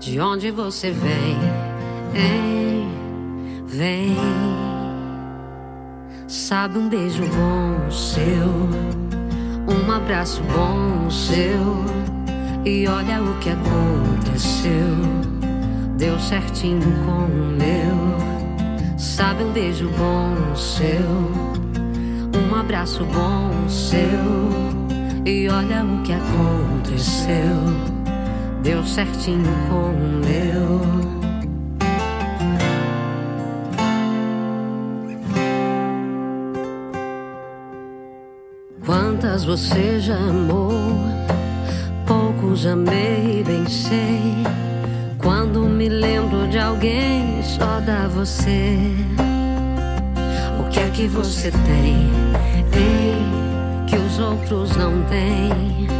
De onde você vem? Hein? Vem. Sabe um beijo bom seu, um abraço bom seu. E olha o que aconteceu. Deu certinho com o meu. Sabe um beijo bom seu, um abraço bom seu. E olha o que aconteceu. Deu certinho com o meu. Quantas você já amou? Poucos amei, bem sei. Quando me lembro de alguém, só dá você. O que é que você tem? Ei, que os outros não têm.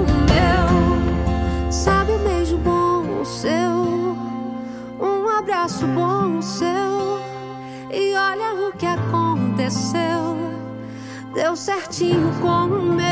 bom seu. E olha o que aconteceu. Deu certinho com o meu.